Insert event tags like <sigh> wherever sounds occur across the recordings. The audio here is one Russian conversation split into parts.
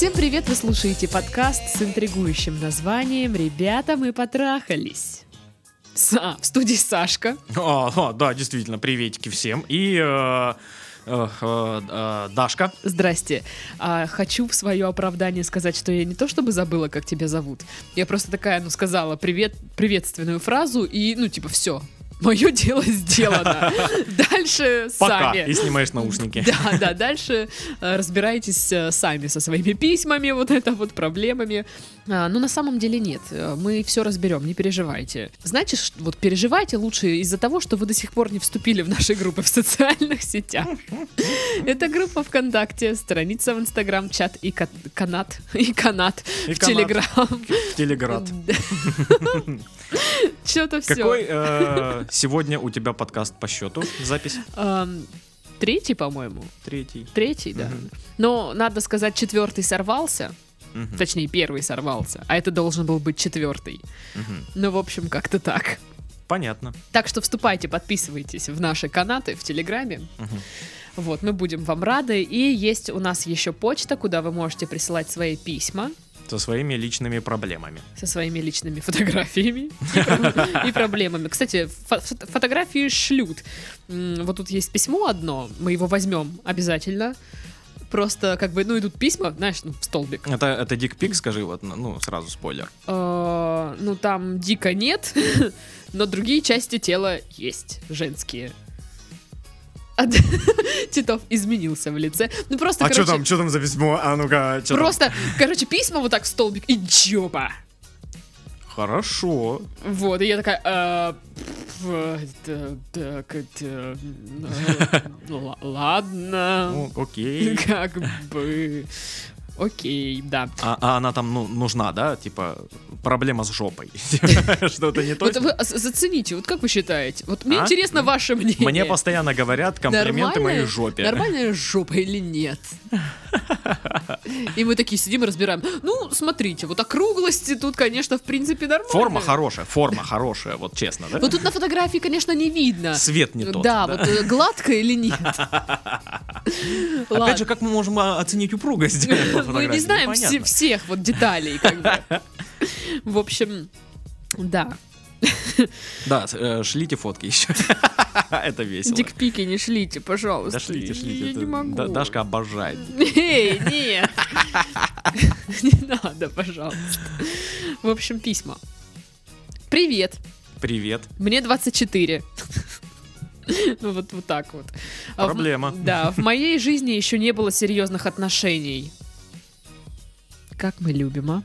Всем привет! Вы слушаете подкаст с интригующим названием «Ребята, мы потрахались». Са, в студии Сашка. А, а, да, действительно, приветики всем. И э, э, э, э, Дашка. Здрасте. А, хочу в свое оправдание сказать, что я не то чтобы забыла, как тебя зовут. Я просто такая, ну, сказала привет, приветственную фразу и, ну, типа, все. Мое дело сделано. <laughs> Дальше Пока. сами. И снимаешь наушники. Да, да, дальше э, разбирайтесь э, сами со своими письмами, вот это вот проблемами. А, но на самом деле нет, э, мы все разберем, не переживайте. Знаете, вот переживайте лучше из-за того, что вы до сих пор не вступили в наши группы в социальных сетях. <laughs> Это группа ВКонтакте, страница в Инстаграм, чат и ка- канат, и канат в. Телеграм. Телеград. <laughs> Что-то все. Какой сегодня у тебя подкаст по счету? Запись? Третий, по-моему. Третий. Третий, да. Мгм. Но надо сказать, четвертый сорвался. Мгм, Точнее, первый сорвался, а это должен был быть четвертый. мгм. Ну, в общем, как-то так. Понятно. Так что вступайте, подписывайтесь в наши канаты в Телеграме. Мгм. Вот, мы будем вам рады. И есть у нас еще почта, куда вы можете присылать свои письма Со своими личными проблемами. со своими личными фотографиями и про- и проблемами. Кстати, фо- фото- фотографии шлют. Вот тут есть письмо одно, мы его возьмем обязательно. Просто как бы, ну, идут письма, знаешь, ну, в столбик. Это, это дикпик, скажи, вот, ну, сразу спойлер. Э, ну, там дико нет, <laughs> но другие части тела есть, женские. А д- <laughs> Титов изменился в лице. Ну, просто, короче, что там за письмо? А ну-ка, там? просто, короче, письма вот так в столбик и джоба. Хорошо. Вот, и я такая, «А, это, так, это, э, <laughs> ладно, окей. <laughs> как бы, окей, да. А, а она там, ну, нужна, да? Типа, проблема с жопой. <laughs> Что-то не Вот то. зацените, вот как вы считаете? Вот мне А? интересно ваше мнение. Мне постоянно говорят комплименты моей жопе. Нормальная жопа или нет? <laughs> И мы такие сидим и разбираем. Ну, смотрите, вот округлости тут, конечно, в принципе нормально. Форма хорошая, форма хорошая, вот честно, да? Вот тут на фотографии, конечно, не видно. Свет не тот. Да, вот э, гладко или нет. <laughs> Опять же, как мы можем а, оценить упругость Мы фотографии? не знаем все- всех вот деталей, как бы. <laughs> В общем, да. Да, э, шлите фотки еще. <laughs> Это весело. Дикпики не шлите, пожалуйста. Да шлите, шлите. Я не могу. Да- Дашка обожает. Эй, нет. <laughs> Не надо, пожалуйста. В общем, письма. Привет. Привет. Мне 24. Ну вот, вот так вот. А в- Проблема. да, в моей жизни еще не было серьезных отношений. Как мы любим, а?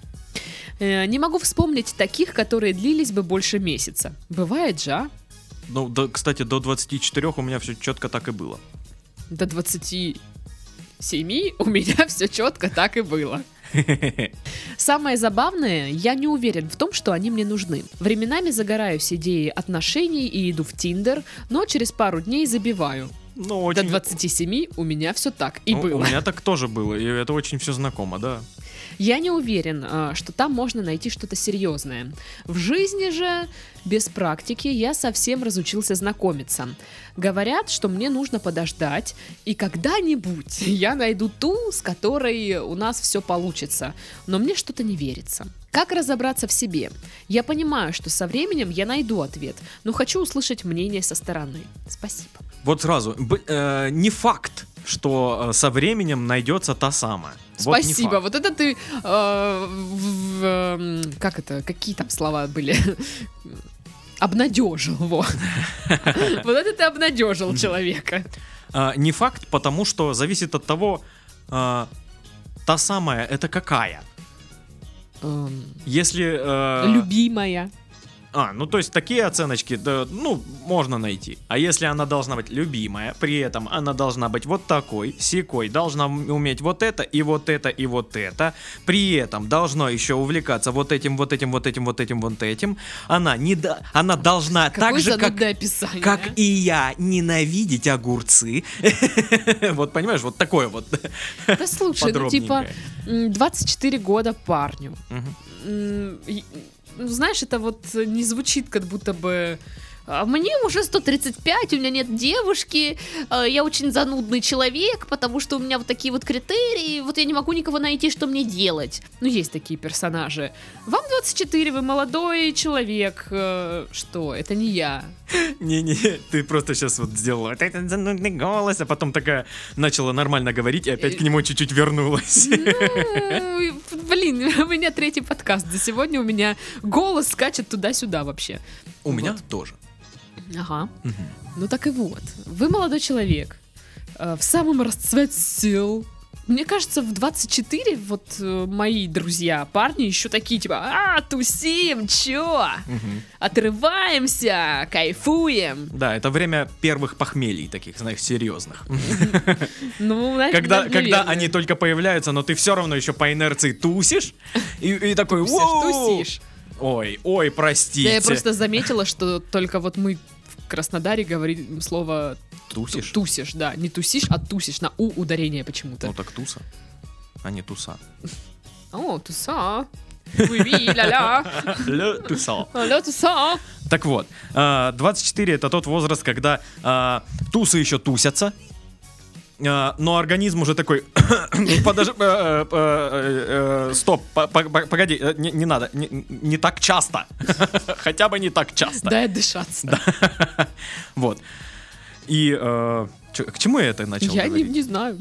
Э, Не могу вспомнить таких, которые длились бы больше месяца. Бывает же, а? Ну, да, кстати, до 24 у меня все четко так и было. До 27 у меня <laughs> все четко так и было. Самое забавное, я не уверен в том, что они мне нужны. Временами загораюсь идеей отношений и иду в Тиндер, но через пару дней забиваю. Ну, До очень... 27 у меня все так и Ну, было. У меня так тоже было, и это очень все знакомо, да. Я не уверен, а, что там можно найти что-то серьезное. В жизни же, без практики, я совсем разучился знакомиться. Говорят, что мне нужно подождать, и когда-нибудь <laughs> я найду ту, с которой у нас все получится. Но мне что-то не верится. Как разобраться в себе? Я понимаю, что со временем я найду ответ, но хочу услышать мнение со стороны. Спасибо. Вот сразу, э, не факт, что э, со временем найдется та самая. Вот Спасибо. Вот это ты, э, в- эм, как это, какие там слова были? Обнадежил, вот. <laughs> Вот это ты обнадежил человека. А, не факт, потому что зависит от того, а, та самая это какая. Эм, Если... э, Любимая. А, ну то есть такие оценочки, да, ну, можно найти. А если она должна быть любимая, при этом она должна быть вот такой, секой, должна ум- уметь вот это, и вот это, и вот это, при этом должно еще увлекаться вот этим, вот этим, вот этим, вот этим, вот этим, она, не да, она должна так Какое же, как, описание. как а? и я, ненавидеть огурцы. <laughs> Вот понимаешь, вот такое вот. Да слушай, ну типа подробненькое. м, 24 года парню. Ну, знаешь, это вот не звучит как будто бы «А мне уже 135, у меня нет девушки, э, я очень занудный человек, потому что у меня вот такие вот критерии, вот я не могу никого найти, что мне делать. Ну, есть такие персонажи. Вам 24, вы молодой человек. Э, Что, это не я. Не-не, ты просто сейчас вот сделала вот этот занудный голос, а потом такая начала нормально говорить и опять к нему чуть-чуть вернулась. Ну, блин, у меня третий подкаст за сегодня, у меня голос скачет туда-сюда вообще. У меня Вот. тоже. Ага. Ну так и вот. Вы молодой человек. э, В самом расцвете сил. Мне кажется, в 24 вот э, мои друзья, парни еще такие, типа, а, тусим, чё? Отрываемся, кайфуем. Да, это время первых похмелий таких, знаешь, серьезных. <laughs> Ну, Когда, когда они только появляются, но ты все равно еще по инерции тусишь и, и такой Тусишь. Ой, ой, простите. Да, я просто заметила, что только вот мы Краснодаре говорим слово Тусишь? тусишь, да, не тусишь, а тусишь на у ударение почему-то. Ну так туса, а не туса. О, туса. Ля-ля. <laughs> Ле туса. Алло, туса. Так вот, а, 24 это тот возраст, когда а, тусы еще тусятся, а, но организм уже такой, <coughs> подожди, стоп, по- по- по- погоди, не, надо, не, так часто, <laughs> хотя бы не так часто. Дай дышаться. <laughs> Вот. И э, к чему я это начал Я не, знаю.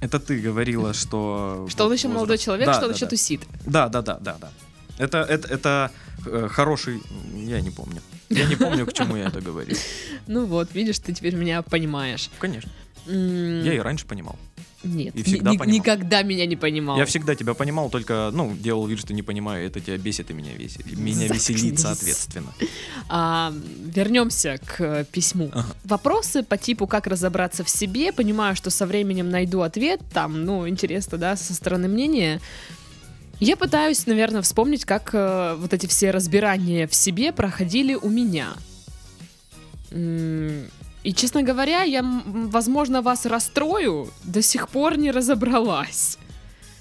Это ты говорила, что... Что он еще молодой человек, что он еще тусит. Да, да, да, да, да. Это, это, это э, хороший... Я не помню. Я не помню, к чему я это говорил. <laughs> Ну вот, видишь, ты теперь меня понимаешь. Конечно. Я и раньше понимал. Нет, и всегда ни- ни- понимал. никогда меня не понимал. Я всегда тебя понимал, только, ну, делал вид, что не понимаю, это тебя бесит и меня весит. Меня веселит, соответственно. <laughs> А, вернемся к письму. Ага. Вопросы по типу «Как разобраться в себе?» Понимаю, что со временем найду ответ. Там, ну, интересно, да, со стороны мнения. Я пытаюсь, наверное, вспомнить, как э, вот эти все разбирания в себе проходили у меня. И, честно говоря, я, возможно, вас расстрою, до сих пор не разобралась.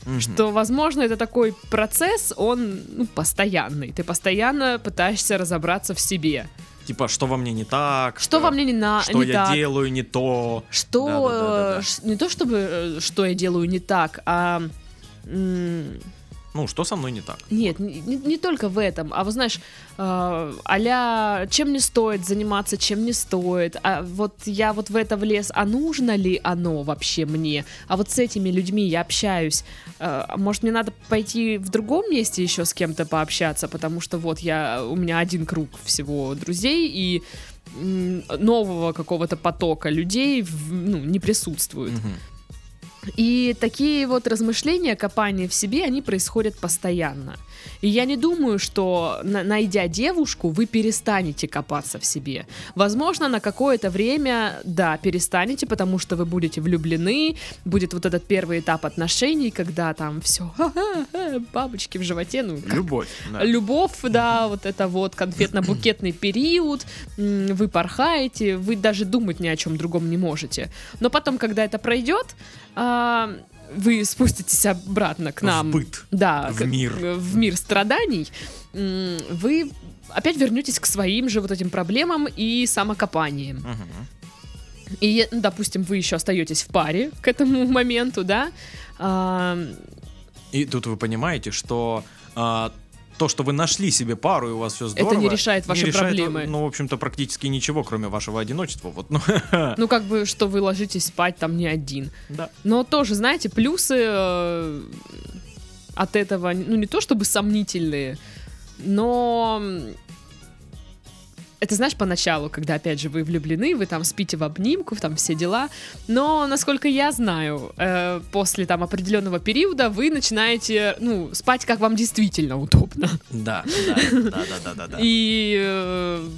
Мгм. Что, возможно, это такой процесс, он ну, постоянный. Ты постоянно пытаешься разобраться в себе. Типа, что во мне не так? Что во мне не, на, Что не я так? делаю не то? Что Да-да-да-да-да. э, не то чтобы э, что я делаю не так, а м, Ну, что со мной не так? нет, не, не- не только в этом, а вот знаешь, э, аля чем не стоит заниматься, чем не стоит, а вот я вот в это влез, а нужно ли оно вообще мне? А вот с этими людьми я общаюсь, э, может мне надо пойти в другом месте еще с кем-то пообщаться, потому что вот я у меня один круг всего друзей и нового какого-то потока людей в- ну, не присутствует. Мгм. И такие вот размышления, копания в себе, они происходят постоянно. И я не думаю, что на- найдя девушку, вы перестанете копаться в себе. Возможно, на какое-то время, да, перестанете, потому что вы будете влюблены, будет вот этот первый этап отношений, когда там все, <laughs> бабочки в животе, ну, как Любовь. да. Любовь, да, вот это вот конфетно-букетный период, вы порхаете, вы даже думать ни о чем другом не можете. Но потом, когда это пройдет, а, вы спуститесь обратно к нам. В быт. Да, в к- мир. в мир страданий. Вы опять вернетесь к своим же вот этим проблемам и самокопаниям. Мгм. И, ну, допустим, вы еще остаетесь в паре к этому моменту, да, а, И тут вы понимаете, что а, то, что вы нашли себе пару и у вас все здорово, не решает ваши проблемы. Ну, в общем-то, практически ничего, кроме вашего одиночества. Вот, ну, <laughs> ну, как бы, что вы ложитесь спать там не один. да. Но тоже, знаете, плюсы э, от этого, ну не то чтобы сомнительные, но это знаешь поначалу, когда опять же вы влюблены, вы там спите в обнимку, там все дела, но насколько я знаю, э, после там определенного периода вы начинаете, ну, спать как вам действительно удобно. Да, да, да, да, да, да. И э,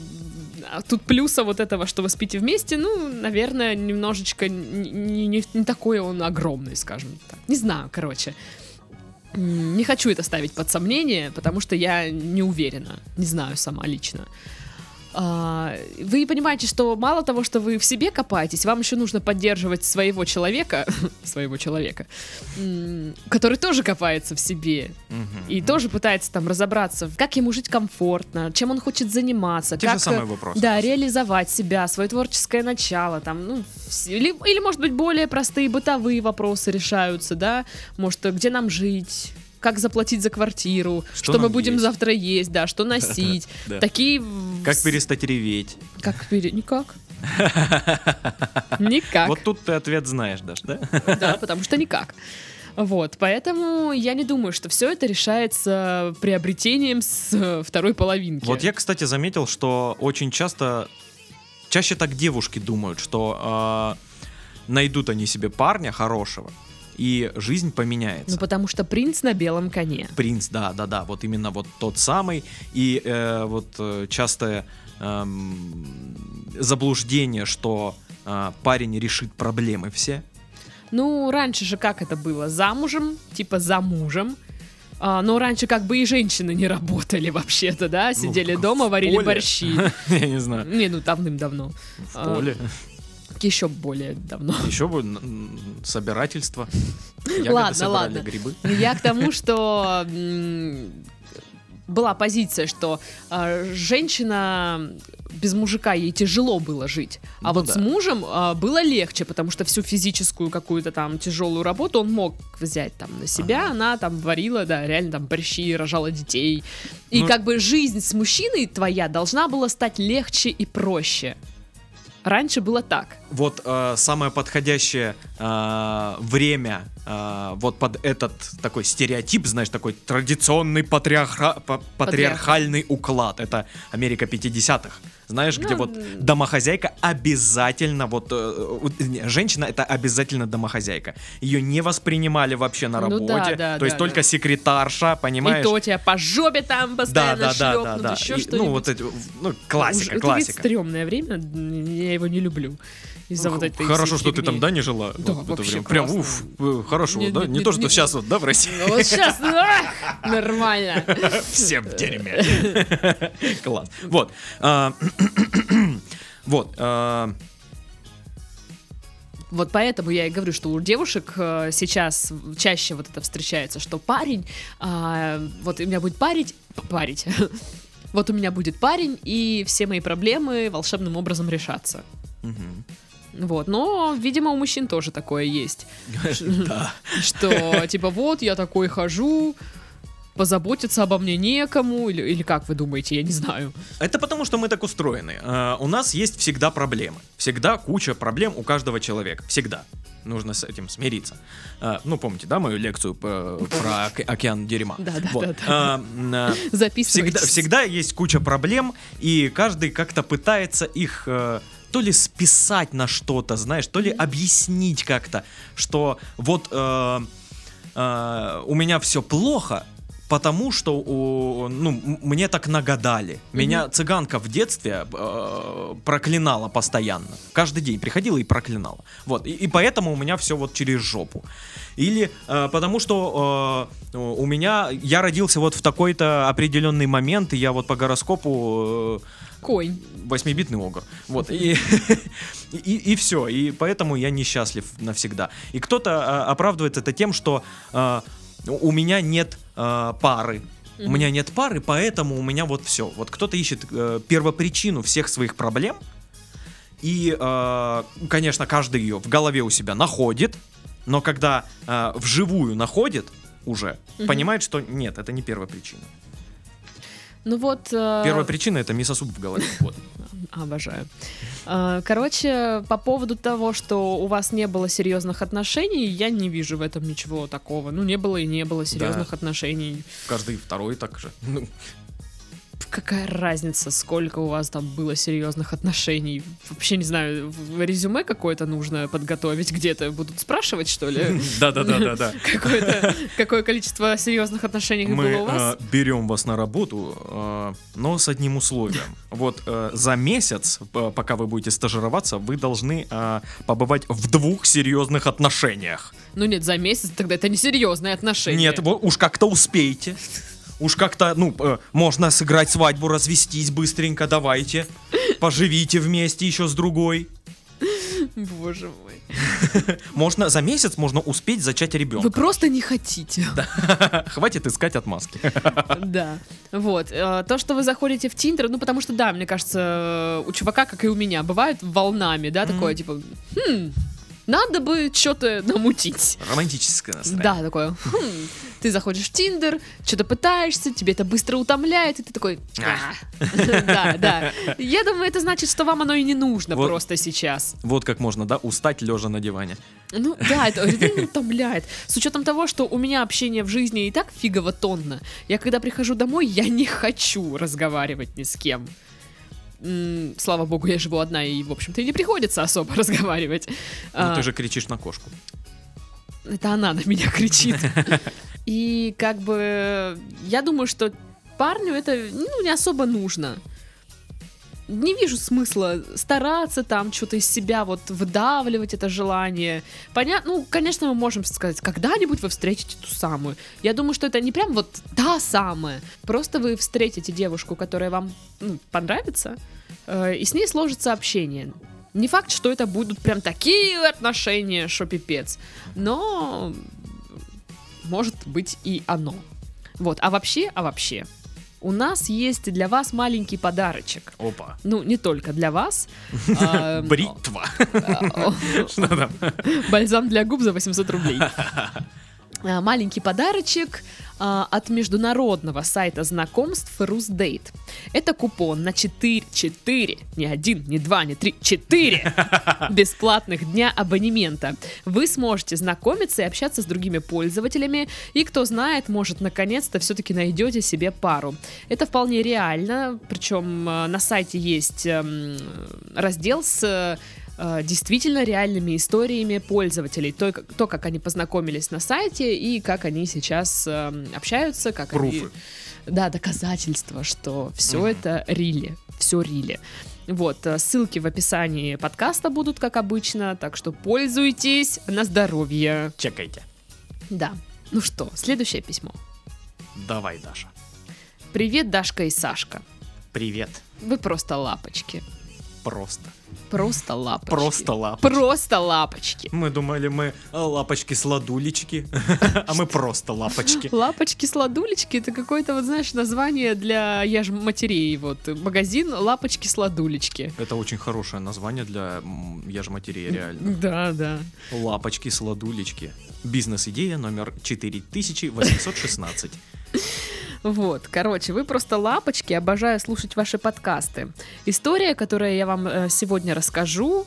а тут плюса вот этого, что вы спите вместе, ну, наверное, немножечко не, не- не- не такой он огромный, скажем так. Не знаю, короче. Не хочу это ставить под сомнение, потому что я не уверена, не знаю сама лично. А, вы понимаете, что мало того, что вы в себе копаетесь, вам еще нужно поддерживать своего человека, <laughs> своего человека, который тоже копается в себе и тоже пытается там разобраться, как ему жить комфортно, чем он хочет заниматься, Те как же самые э, вопросы. да, реализовать себя, свое творческое начало, там, ну, или, или, может быть, более простые бытовые вопросы решаются, да, может, э, где нам жить, как заплатить за квартиру, Что что, мы будем есть? завтра есть, да, что носить, <laughs> такие... Как перестать реветь? Как пере... Никак. <laughs> Никак. Вот тут ты ответ знаешь, Даш, да? <laughs> Да, потому что никак. Вот, поэтому я не думаю, что все это решается приобретением с э, второй половинки. Вот я, кстати, заметил, что очень часто, чаще так девушки думают, что а, найдут они себе парня хорошего, и жизнь поменяется. Ну, потому что принц на белом коне. Принц, да, да, да, вот именно вот тот самый. И э, вот э, частое эм, заблуждение, что э, парень решит проблемы все. Ну, раньше же как это было? Замужем, типа за мужем. А, но раньше как бы и женщины не работали вообще-то, да? Сидели в дома, варили поле. борщи. <laughs> Я не знаю, Не, ну давным-давно. в А, поле. Еще более давно. Еще бы собирательство. <laughs> Ягоды Ладно, ладно. грибы. Я к тому, что была позиция, что а, женщина без мужика ей тяжело было жить, а Ну вот да. с мужем а, было легче, потому что всю физическую какую-то там тяжелую работу он мог взять там на себя, Ага. она там варила, да, реально там борщи, рожала детей. И Ну- как бы жизнь с мужчиной твоя должна была стать легче и проще. Раньше было так. Вот э, самое подходящее э, время э, вот под этот такой стереотип, знаешь, такой традиционный патриарха- па- патриархальный уклад. Это Америка 50-х. Знаешь, где Ну, вот домохозяйка обязательно, вот э, не, женщина это обязательно домохозяйка. Ее не воспринимали вообще на Ну да, работе. да, то есть да, только да. секретарша, понимаешь? И то тебя по жопе там да, постоянно да, да, да, шлепнут, да. еще И, что-нибудь. ну, вот эти, ну, классика, Это классика. стрёмное время, я его не люблю. Из-за вот этой Хорошо, что ты там, да, не жила? Да, вот в это вообще время? Прям, уф, э, хорошо, Не- да? не- Не, не- то, что не- сейчас вот, да, в России. Ну, Вот сейчас, нормально. <laughs> Все в дерьме. <laughs> Класс. Вот. а, <coughs> Вот. а, Вот поэтому я и говорю, что у девушек э, сейчас чаще вот это встречается, что парень, а, вот у меня будет парить, парить, <laughs> вот у меня будет парень, и все мои проблемы волшебным образом решатся. мгм. Вот, но, видимо, у мужчин тоже такое есть. Что, типа, вот, я такой хожу, позаботиться обо мне некому, или, или как вы думаете, я не знаю. Это потому, что мы так устроены. А, У нас есть всегда проблемы. Всегда куча проблем у каждого человека. Всегда. Нужно с этим смириться. А, Ну, помните, да, мою лекцию по- про оке- океан дерьма? Да, да, Вот. да, да. А, м, а, Всегда, Записывайтесь. всегда есть куча проблем, и каждый как-то пытается их э, то ли списать на что-то, знаешь, то ли объяснить как-то, что вот э, э, у меня все плохо, потому что у- ну, мне так нагадали. Меня цыганка в детстве э, проклинала постоянно. Каждый день приходила и проклинала. Вот. И, и поэтому у меня все вот через жопу. Или э, потому что э, у меня я родился вот в такой-то определенный момент, и я вот по гороскопу э, Конь. восьмибитный огр. Вот. И, <laughs> и, все. И поэтому я несчастлив навсегда. И кто-то а, оправдывает это тем, что а, у меня нет а, пары. У Мгм. меня нет пары, поэтому у меня вот все. Вот кто-то ищет э, первопричину всех своих проблем. И, э, конечно, каждый ее в голове у себя находит. Но когда э, вживую находит уже, Мгм. понимает, что нет, это не первопричина. Ну вот... э, Первая причина это мисосуп в голове. Вот. <laughs> Обожаю. А, Короче, по поводу того, что у вас не было серьезных отношений, я не вижу в этом ничего такого. Ну, не было и не было серьезных отношений. Каждый второй так же. <laughs> Какая разница, сколько у вас там было серьезных отношений? Вообще не знаю, в- резюме какое-то нужно подготовить где-то. Будут спрашивать, что ли? <laughs> <laughs> Какое-то, какое количество серьезных отношений Мы было у вас? э, берем вас на работу, э, но с одним условием. <laughs> Вот э, за месяц, пока вы будете стажироваться, вы должны побывать в двух серьезных отношениях. Ну нет, за месяц тогда это не серьезные отношения. Нет, уж как-то успейте. Уж как-то, ну, э, можно сыграть свадьбу, развестись быстренько, давайте. Поживите вместе еще с другой. Боже мой. <laughs> Можно за месяц можно успеть зачать Вы ребенка. просто не хотите. <laughs> Хватит искать отмазки. <laughs> Да. Вот. э, То, что вы заходите в Тиндер, ну, потому что, да, мне кажется, э, у чувака, как и у меня, бывает волнами, да, такое, типа, хм, надо бы что-то намутить. Романтическое настроение. Да, такое. «Хм». Ты заходишь в Тиндер, что-то пытаешься, тебе это быстро утомляет, и ты такой. «А». <laughs> Да, да. Я думаю, это значит, что вам оно и не нужно просто сейчас. Вот как можно, да, устать лежа на диване. Ну да, это реально утомляет. С учетом того, что у меня общение в жизни и так фигово тонно. Я когда прихожу домой, я не хочу разговаривать ни с кем. Слава богу, я живу одна, и, в общем-то, и не приходится особо <laughs> разговаривать. Ну, А, ты же кричишь на кошку. Это она на меня кричит. <laughs> И как бы я думаю, что парню это ну, не особо нужно. Не вижу смысла стараться там что-то из себя вот выдавливать это желание. Понятно, ну, конечно, мы можем сказать, когда-нибудь вы встретите ту самую. Я думаю, что это не прям вот та самая. Просто вы встретите девушку, которая вам ну, понравится, э, и с ней сложится общение. Не факт, что это будут прям такие отношения, что пипец. Но может быть и оно. Вот, а вообще, а вообще, у нас есть для вас маленький подарочек. Опа. Ну, не только для вас. а, <laughs> Бритва. а? Бальзам для губ за 800 рублей. <laughs> А, Маленький подарочек а, от международного сайта знакомств Русдейт. Это купон на 4, 4, не один, не два, не три, 4 <laughs> бесплатных дня абонемента. Вы сможете знакомиться и общаться с другими пользователями, и кто знает, может, наконец-то все-таки найдете себе пару. Это вполне реально, причем э, на сайте есть эм, раздел с э, э, действительно реальными историями пользователей. То, как- то, как они познакомились на сайте и как они сейчас эм, общаются, как они... Пруфы. Да, доказательства, что все Мгм. это рили, все рили. Вот, э, ссылки в описании подкаста будут, как обычно, так что пользуйтесь на здоровье. Чекайте. Да. Ну что, следующее письмо. Давай, Даша. Привет, Дашка и Сашка. Привет. Вы просто лапочки. Просто. Просто лапочки. Просто лапочки. Просто лапочки. Мы думали, мы э, лапочки-сладулечки, <laughs> а мы просто лапочки. Лапочки-сладулечки это какое-то, вот знаешь, название для я ж матерей. Вот магазин лапочки-сладулечки. Это очень хорошее название для я же матерей, реально. Да, да. Лапочки-сладулечки. Бизнес-идея номер 4816. Вот, короче, вы просто лапочки, обожаю слушать ваши подкасты. История, которую я вам э, сегодня расскажу,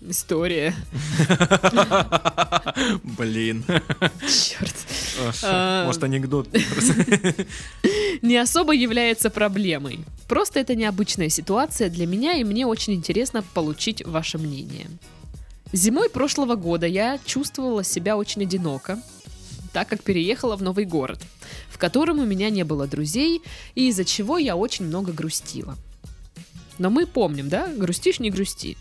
история, Блин. черт, Аж, А. Может, анекдот. <laughs> не особо является проблемой. Просто это необычная ситуация для меня, и мне очень интересно получить ваше мнение. Зимой прошлого года я чувствовала себя очень одиноко, так как переехала в новый город, в котором у меня не было друзей, и из-за чего я очень много грустила. Но мы помним, да? Грустишь, не грусти.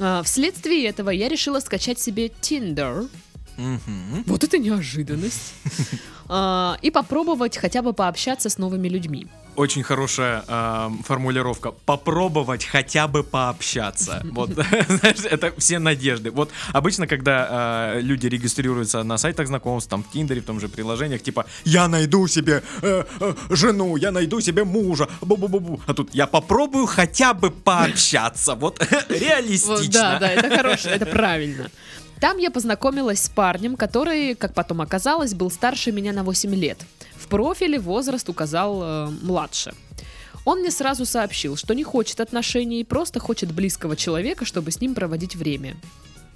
А, вследствие этого я решила скачать себе Tinder. мгм. Вот это неожиданность. <laughs> А, И попробовать хотя бы пообщаться с новыми людьми. Очень хорошая эм, формулировка. Попробовать хотя бы пообщаться. <laughs> Вот, <laughs> знаешь, это все надежды. Вот обычно, когда э, люди регистрируются на сайтах знакомств, там в Тиндере, в том же приложениях, типа я найду себе э, э, жену, я найду себе мужа, бу-бу-бу-бу. А тут я попробую хотя бы пообщаться. Вот <laughs> Вот, реалистично. Да, да, это хорошо, это правильно. Там я познакомилась с парнем, который, как потом оказалось, был старше меня на 8 лет. В профиле возраст указал э, младше. Он мне сразу сообщил, что не хочет отношений, просто хочет близкого человека, чтобы с ним проводить время.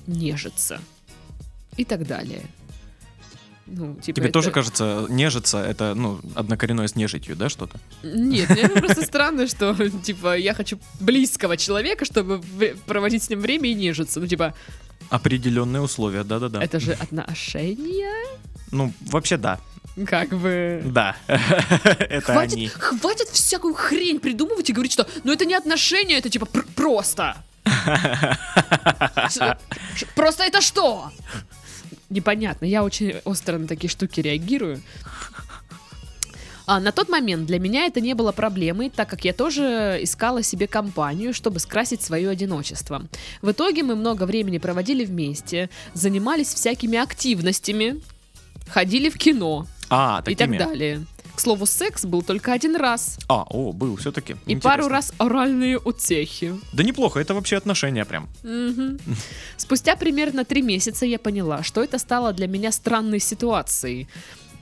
Нежиться. И так далее. Ну, типа Тебе это- тоже кажется, нежиться это, ну, однокоренное с нежитью, да, что-то? Нет, мне просто странно, что, типа, я хочу близкого человека, чтобы проводить с ним время и нежиться. Ну, типа, Определенные условия, да-да-да. это же отношения? Ну, вообще да. Как бы... Да. <laughs> Это Хватит, они. хватит всякую хрень придумывать и говорить, что ну это не отношения, это типа пр- просто. <laughs> Просто это что? Непонятно, я очень остро на такие штуки реагирую. А на тот момент для меня это не было проблемой, так как я тоже искала себе компанию, чтобы скрасить свое одиночество. В итоге мы много времени проводили вместе, занимались всякими активностями, ходили в кино А, и так такими. далее. К слову, секс был только один раз. А, о, был все-таки. И пару раз оральные утехи. Да неплохо, это вообще отношения прям. Мгм. Спустя примерно три месяца я поняла, что это стало для меня странной ситуацией,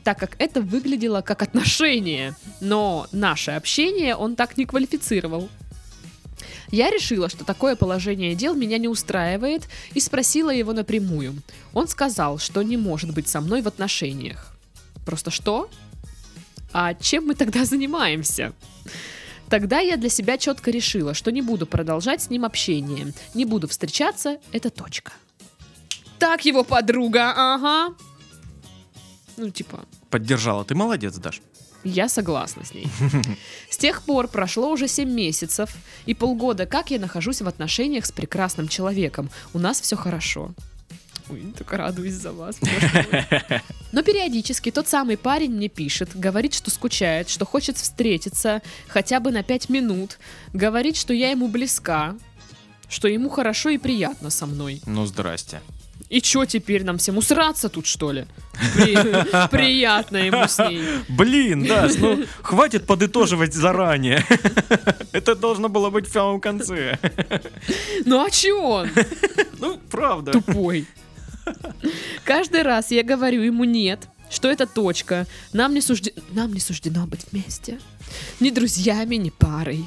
так как это выглядело как отношение, но наше общение он так не квалифицировал. Я решила, что такое положение дел меня не устраивает, и спросила его напрямую. Он сказал, что не может быть со мной в отношениях. Просто что? А чем мы тогда занимаемся? Тогда я для себя четко решила, что не буду продолжать с ним общение, не буду встречаться, это точка. Так его подруга, ага. Ну, типа, Поддержала. Ты молодец, Даш. я согласна с ней. С тех пор прошло уже 7 месяцев и полгода, как я нахожусь в отношениях с прекрасным человеком. У нас все хорошо. Ой, так радуюсь за вас. <laughs> Но периодически тот самый парень мне пишет, говорит, что скучает, что хочет встретиться хотя бы на 5 минут, говорит, что я ему близка, что ему хорошо и приятно со мной. Ну, здрасте. И чё теперь нам всем усраться тут, что ли? При- <laughs> Приятно ему с ней. Блин, Даш, <laughs> ну хватит подытоживать заранее. Это должно было быть в самом конце. Ну а чё он? Ну, правда. Тупой. Каждый раз я говорю ему нет, что это точка. Нам не, сужде- Нам не суждено быть вместе. Ни друзьями, ни парой.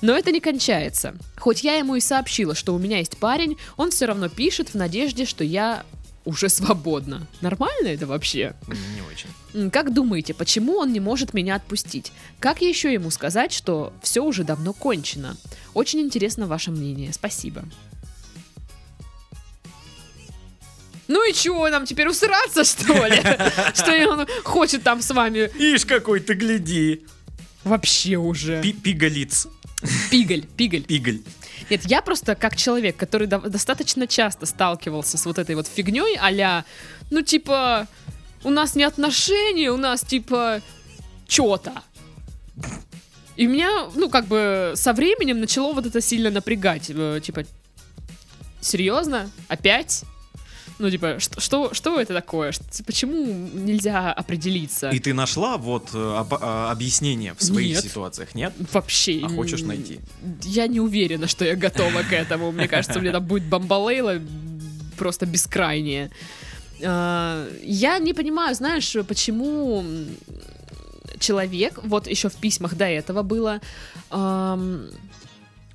Но это не кончается. Хоть я ему и сообщила, что у меня есть парень, он все равно пишет в надежде, что я уже свободна. Нормально это вообще? Не очень. Как думаете, почему он не может меня отпустить? Как еще ему сказать, что все уже давно кончено? Очень интересно ваше мнение. Спасибо. Ну и чего, нам теперь усраться, что ли? <laughs> Что он хочет там с вами Ишь, какой ты, гляди. вообще уже? Пи- Пигалиц. Пигаль, пигаль. Пигаль. Нет, я просто как человек, который до- достаточно часто сталкивался с вот этой вот фигней, а ну типа, у нас не отношения, у нас типа, чё-то. И меня, ну как бы, со временем начало вот это сильно напрягать. э, Типа, серьезно? Опять? Ну, типа, что, что, что это такое? Почему нельзя определиться? И ты нашла вот э, об- а, объяснение в своих Нет. ситуациях, нет? Вообще. А хочешь найти? Я не уверена, что я готова к этому. Мне кажется, мне там будет бомбалейла просто бескрайнее. А, Я не понимаю, знаешь, почему человек, вот еще в письмах до этого было,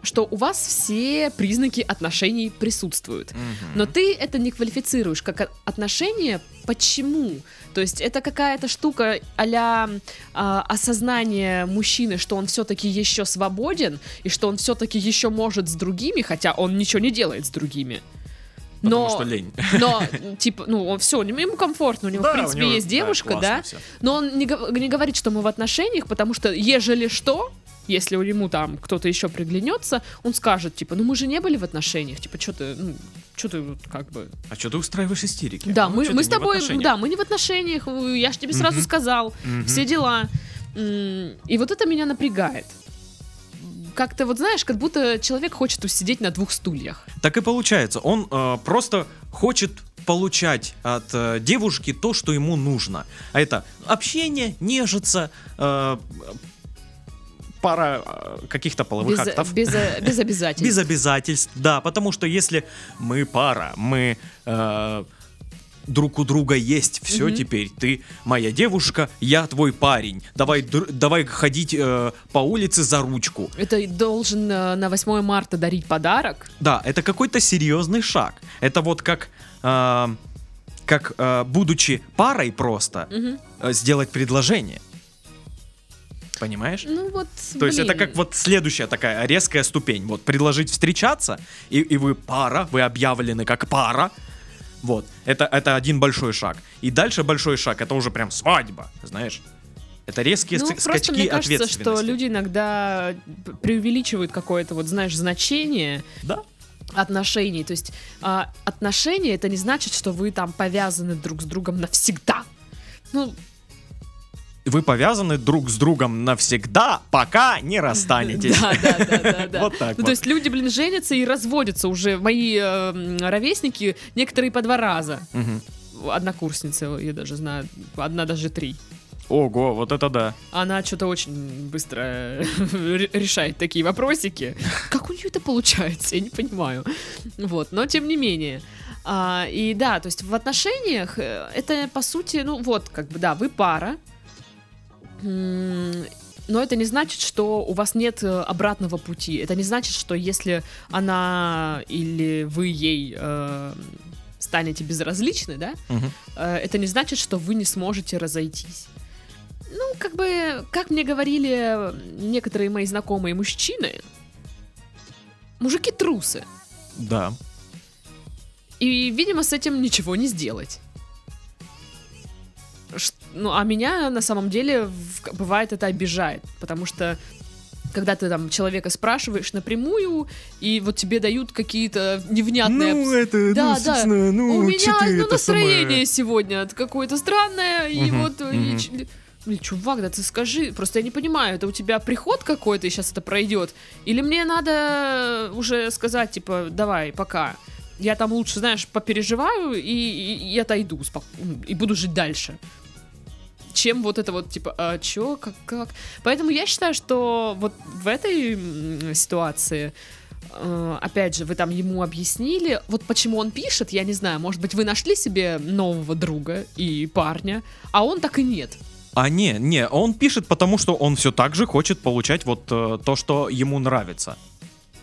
что у вас все признаки отношений присутствуют. Но ты это не квалифицируешь как отношения. Почему? То есть это какая-то штука а осознание мужчины, что он все-таки еще свободен, и что он все-таки еще может с другими, хотя он ничего не делает с другими. Потому Но, что лень. но, типа, ну, он все, ему комфортно, у него, в Да, у принципе, него- есть да, девушка, классно да, но он не, не говорит, что мы в отношениях, потому что, ежели что, если у ему там кто-то еще приглянется, он скажет, типа, ну мы же не были в отношениях, типа, что ты, ну, что ты вот как бы... А что ты устраиваешь истерики? Да, Ну, мы, мы с тобой, да, мы не в отношениях, я же тебе сразу Мгм. сказал, Мгм. все дела. И вот это меня напрягает. Как-то вот знаешь, как будто человек хочет усидеть на двух стульях. Так и получается, он э, просто хочет получать от э, девушки то, что ему нужно. А это общение, нежиться, э, пара э, каких-то половых Без, актов. без, э, без обязательств. Без обязательств, да, потому что если мы пара, мы э, друг у друга есть, все Мгм. теперь ты моя девушка, я твой парень, давай, давай ходить э, по улице за ручку. Это должен э, на 8 марта дарить подарок. Да, это какой-то серьезный шаг. Это вот как, э, как э, будучи парой просто э, сделать предложение. Понимаешь? Ну вот, То есть это блин. как вот следующая такая резкая ступень. Вот предложить встречаться, и, и вы пара, вы объявлены как пара. Вот, это, это один большой шаг. И дальше большой шаг, это уже прям свадьба, знаешь. Это резкие Ну, ска- просто скачки мне кажется, что ответственности. люди иногда преувеличивают какое-то, вот знаешь, значение Да, отношений. То есть а, отношения это не значит, что вы там повязаны друг с другом навсегда. Ну, вы повязаны друг с другом навсегда, пока не <laughs> расстанетесь. Да, да, да, да, <laughs> да. Вот так Ну, вот. то есть люди, блин, женятся и разводятся уже. Мои э, м, ровесники, некоторые по два раза. Мгм. Однокурсница, я даже знаю, одна даже три. Ого, вот это да. Она что-то очень быстро ре- решает такие вопросики. <laughs> Как у нее это получается, я не понимаю. Вот, но тем не менее. А, и да, то есть в отношениях э, это по сути, ну вот, как бы, да, вы пара, но это не значит, что у вас нет э, обратного пути. Это не значит, что если она или вы ей э, станете безразличны, да, Мгм. э, это не значит, что вы не сможете разойтись. Ну, как бы, как мне говорили некоторые мои знакомые мужчины, мужики трусы. Да. И, видимо, с этим ничего не сделать. Ну, а меня на самом деле бывает это обижает, потому что когда ты там человека спрашиваешь напрямую, и вот тебе дают какие-то невнятные... обс- это, Да, да. ну, У меня ну, настроение сегодня какое-то странное, и Мгм, вот... и мгм. ч- Блин, чувак, да ты скажи, просто я не понимаю, это у тебя приход какой-то, и сейчас это пройдет, или мне надо уже сказать, типа, давай, пока. Я там лучше, знаешь, попереживаю и, и- и отойду, спок- и буду жить дальше. Чем вот это вот, типа, а чё, как, как? Поэтому я считаю, что вот в этой ситуации э, опять же, вы там ему объяснили, вот почему он пишет, я не знаю, может быть, вы нашли себе нового друга и парня, а он так и нет. А не, не, он пишет, потому что он все так же хочет получать вот э, то, что ему нравится.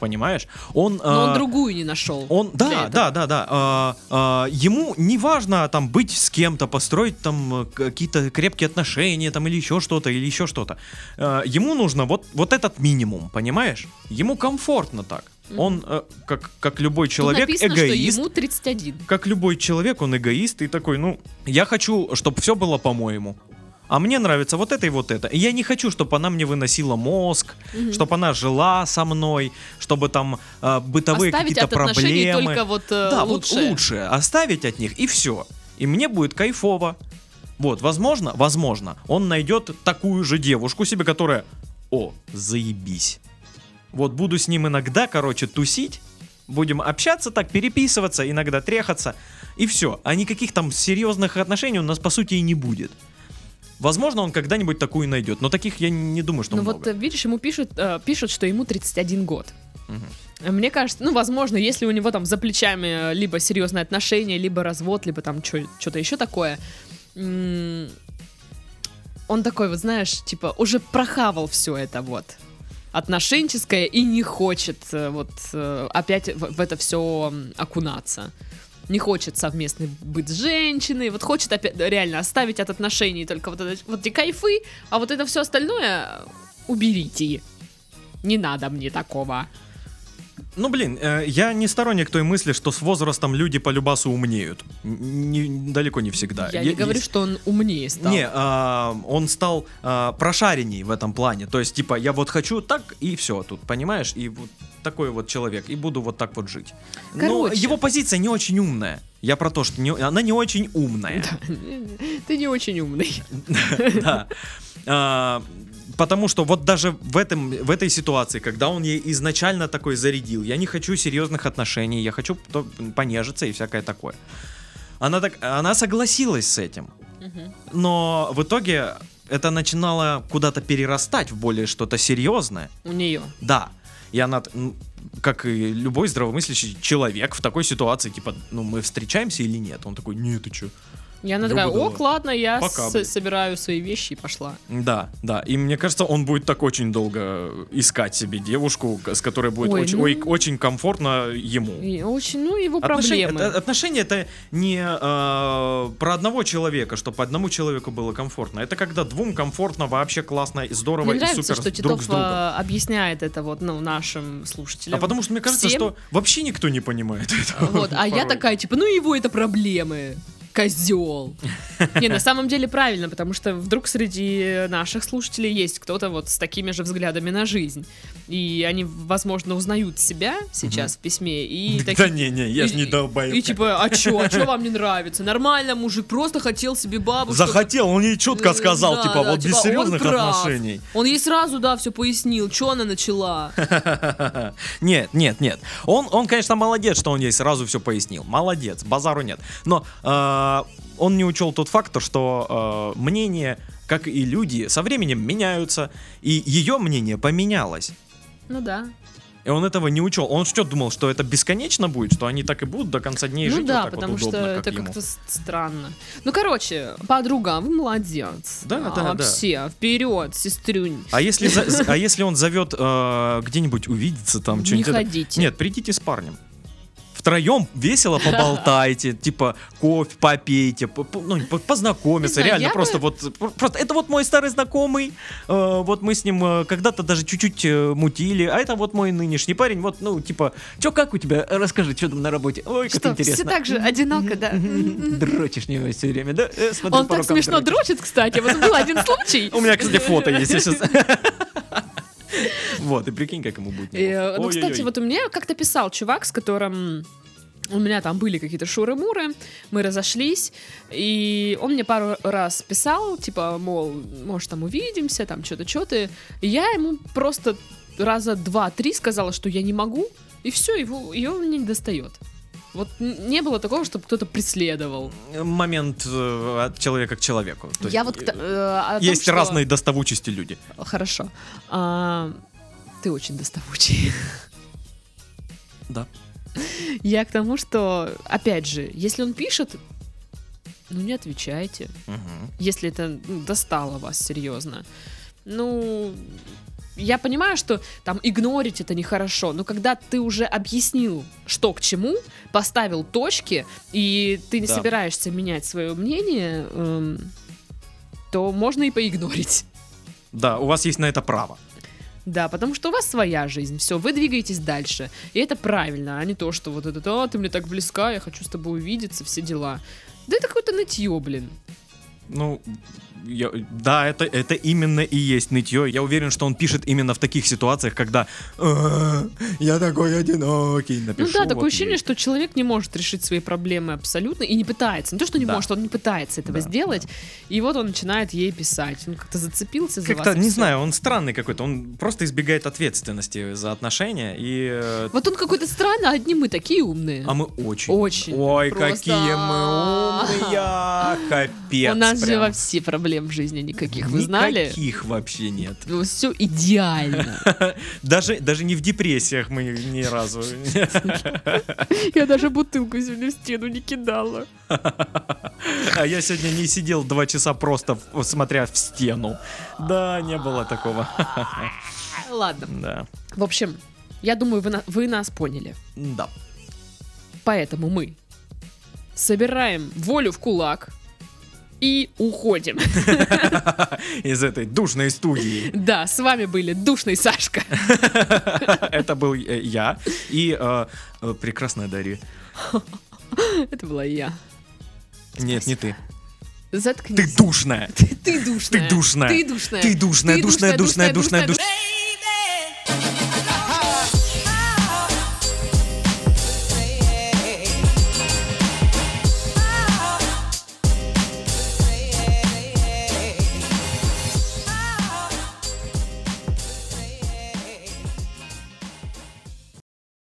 Понимаешь? Он, Но он э, другую не нашел. Он, да, да, да, да. а, а, ему не важно там быть с кем-то, построить там э, какие-то крепкие отношения, там или еще что-то, или еще что-то. А, ему нужно вот вот этот минимум, понимаешь? Ему комфортно так. Он э, как как любой Тут человек написано, эгоист. что ему 31. Как любой человек, он эгоист и такой, ну, я хочу, чтобы все было по-моему. А мне нравится вот это и вот это. И я не хочу, чтобы она мне выносила мозг, Мгм. чтобы она жила со мной, чтобы там э, бытовые какие-то проблемы. только вот э, Да, лучшее. вот лучше оставить от них и все. И мне будет кайфово. Вот, возможно, возможно, он найдет такую же девушку себе, которая, о, заебись. Вот буду с ним иногда, короче, тусить, будем общаться так, переписываться, иногда трехаться, и все. А никаких там серьезных отношений у нас, по сути, и не будет. Возможно, он когда-нибудь такую найдет, но таких я не думаю, что Ну много. вот, э, видишь, ему пишут, э, пишут, что ему 31 год. Мгм. Мне кажется, ну, возможно, если у него там за плечами э, либо серьезные отношения, либо развод, либо там что-то еще такое, он такой, вот знаешь, типа, уже прохавал все это вот отношенческое и не хочет вот опять в, в это все окунаться. Не хочет совместный быть с женщиной, вот хочет опять реально оставить от отношений только вот, это, вот эти кайфы, а вот это все остальное уберите. Не надо мне такого. Ну, блин, э, я не сторонник той мысли, что с возрастом люди по любасу умнеют. Не- далеко не всегда. Я Е- не говорю, есть- что он умнее стал. Не, а, он стал а, прошаренней в этом плане. То есть, типа, я вот хочу так, и все тут, понимаешь? И вот такой вот человек, и буду вот так вот жить. Но Короче. его позиция не очень умная. Я про то, что не- она не очень умная. <laughs> Ты не очень умный. <laughs> Да. Потому что вот даже в, этом, в этой ситуации, когда он ей изначально такой зарядил, я не хочу серьезных отношений, я хочу понежиться и всякое такое. Она, так, она согласилась с этим. Но в итоге это начинало куда-то перерастать в более что-то серьезное. У нее. Да. И она, как и любой здравомыслящий человек в такой ситуации, типа, ну мы встречаемся или нет? Он такой, нет, ты чё? И она Я такая, ок, ладно, я Пока, с- блин». собираю свои вещи и пошла. Да, да. И мне кажется, он будет так очень долго искать себе девушку, с которой будет Ой, очень, ну. ой, очень комфортно ему. И очень, ну, его Отношения проблемы. это, отношения это не э, про одного человека, чтобы одному человеку было комфортно. Это когда двум комфортно, вообще классно, и здорово Мне и нравится, супер что друг Титов с другом. а, объясняет это вот, ну, нашим слушателям. А потому что мне кажется, всем. что вообще никто не понимает <laughs> этого. Вот, а я такая, типа, ну, его это проблемы. Козел. <laughs> Не, на самом деле правильно, потому что вдруг среди наших слушателей есть кто-то вот с такими же взглядами на жизнь. И они, возможно, узнают себя сейчас в письме и Да такие... не-не, я ж и- не долбоеб. И типа, а чё, а чё <laughs> вам не нравится? Нормально, мужик просто хотел себе бабушку. Захотел, он ей четко Э, сказал, типа, вот типа, без серьезных отношений. Он ей сразу, да, все пояснил, что она начала. <laughs> Нет, нет, нет. Он, он, конечно, молодец, что он ей сразу все пояснил. Молодец, базару нет. Но э, он не учел тот фактор, что э, мнение, как и люди, со временем меняются, и ее мнение поменялось. Ну да. И он этого не учел. Он что думал, что это бесконечно будет, что они так и будут до конца дней ну жить да, вот так потому вот что удобно, это как ему. как-то странно. Ну, короче, подруга, вы молодец. Да, А, да, да. Вообще, вперед, сестрюнь. А если, <laughs> а если он зовет где-нибудь увидеться там Не что-нибудь? это- ходите. Нет, придите с парнем. Втроем весело поболтайте, <laughs> типа кофе попейте, по- по- ну, по- познакомиться, знаю, реально просто вот пр- просто это вот мой старый знакомый, э, вот мы с ним э, когда-то даже чуть-чуть э, мутили, а это вот мой нынешний парень, вот ну типа, чё как у тебя, расскажи, что там на работе, ой как Что, все интересно. так же одиноко, да? Дрочишь него все время, да? Э, Он так смешно дрочит, кстати. Вот был один случай. <laughs> У меня, кстати, фото есть, я сейчас... <laughs> <laughs> Вот, и прикинь, как ему будет. И. Ну, кстати, вот у меня как-то писал чувак, с которым у меня там были какие-то шуры-муры, мы разошлись, и он мне пару раз писал, типа, мол, может, там увидимся, там, что-то, что-то. И я ему просто раза два-три сказала, что я не могу, и все, его, ее мне не достает. Вот не было такого, чтобы кто-то преследовал. момент э, от человека к человеку. То я есть, вот... к- э, э, том, Есть что- разные доставучести люди. Хорошо. А, ты очень доставучий. Да. Я к тому, что, опять же, если он пишет, ну не отвечайте. Если это ну, достало вас серьезно. Ну, я понимаю, что там игнорить это нехорошо, но когда ты уже объяснил, что к чему, поставил точки, и ты не Да. собираешься менять свое мнение, эм, то можно и поигнорить. Да, у вас есть на это право. Да, потому что у вас своя жизнь, все, вы двигаетесь дальше. И это правильно, а не то, что вот это, а, ты мне так близка, я хочу с тобой увидеться, все дела. Да это какое-то нытье, блин. Ну, я- да, это, это именно и есть нытье. Я уверен, что он пишет именно в таких ситуациях, когда «А, я такой одинокий. Ну Напишу да, такое вот ощущение, ей. что человек не может решить свои проблемы абсолютно и не пытается. Не то, что не Да. может, он не пытается этого Да, сделать. И вот он начинает ей писать. Он как-то зацепился за Как-то, не всё. знаю, он странный какой-то. Он просто избегает ответственности за отношения. И... э, Вот он какой-то странный, а одни мы такие умные. А мы очень. Очень. Ой, Просто- какие мы умные. <laughs> Капец. У нас же прям. вообще проблем в жизни никаких, вы знали? Никаких вообще нет. Все идеально. <laughs> Даже, даже не в депрессиях мы ни разу. Я даже бутылку сегодня в стену не кидала. А я сегодня не сидел два часа просто смотря в стену. Да, не было такого. Ладно. Да. В общем, я думаю, вы, на- вы нас поняли. Да. Поэтому мы собираем волю в кулак и уходим. <laughs> Из этой душной студии. Да, с вами были Душный Сашка. <laughs> Это был э, я и э, э, прекрасная Дарья. <laughs> Это была я. Нет, не ты. Заткнись. Ты душная. Ты душная. Ты душная. Ты душная. Ты душная, душная, душная, душная, душная.